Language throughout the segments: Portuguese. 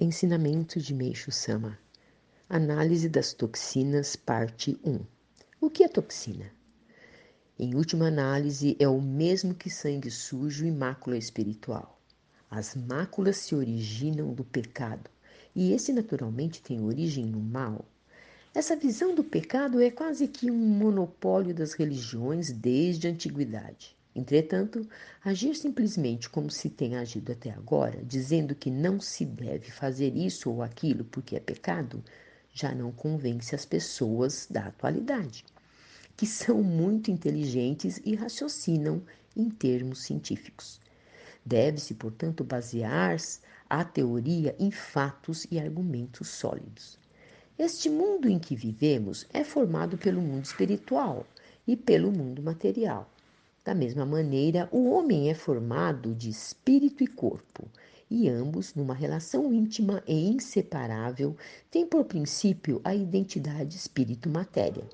Ensinamento de Meixo Sama. Análise das toxinas, parte 1. O que é toxina? Em última análise, é o mesmo que sangue sujo e mácula espiritual. As máculas se originam do pecado, e esse naturalmente tem origem no mal. Essa visão do pecado é quase que um monopólio das religiões desde a antiguidade. Entretanto, agir simplesmente como se tem agido até agora, dizendo que não se deve fazer isso ou aquilo porque é pecado, já não convence as pessoas da atualidade, que são muito inteligentes e raciocinam em termos científicos. Deve-se, portanto, basear a teoria em fatos e argumentos sólidos. Este mundo em que vivemos é formado pelo mundo espiritual e pelo mundo material. Da mesma maneira, o homem é formado de espírito e corpo, e ambos, numa relação íntima e inseparável, têm por princípio a identidade espírito-matéria.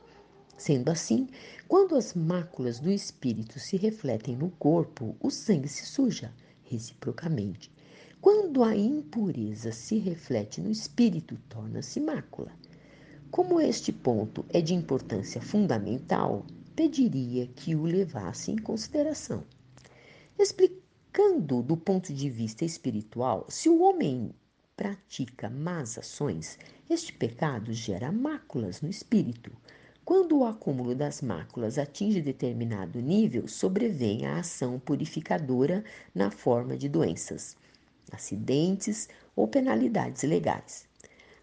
Sendo assim, quando as máculas do espírito se refletem no corpo, o sangue se suja, reciprocamente. Quando a impureza se reflete no espírito, torna-se mácula. Como este ponto é de importância fundamental, pediria que o levasse em consideração. Explicando do ponto de vista espiritual, se o homem pratica más ações, este pecado gera máculas no espírito. Quando o acúmulo das máculas atinge determinado nível, sobrevém a ação purificadora na forma de doenças, acidentes ou penalidades legais.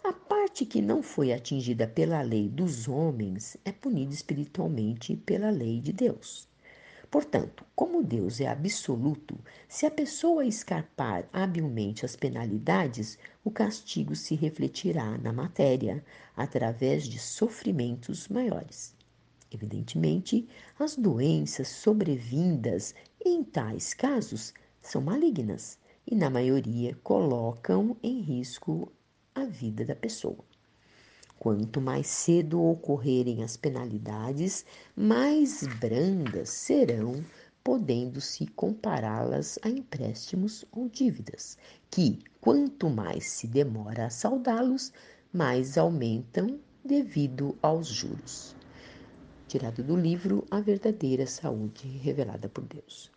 A parte que não foi atingida pela lei dos homens é punida espiritualmente pela lei de Deus. Portanto, como Deus é absoluto, se a pessoa escarpar habilmente as penalidades, o castigo se refletirá na matéria através de sofrimentos maiores. Evidentemente, as doenças sobrevindas em tais casos são malignas e, na maioria, colocam em risco a vida da pessoa. Quanto mais cedo ocorrerem as penalidades, mais brandas serão, podendo-se compará-las a empréstimos ou dívidas, que, quanto mais se demora a saldá-los, mais aumentam devido aos juros. Tirado do livro A Verdadeira Saúde Revelada por Deus.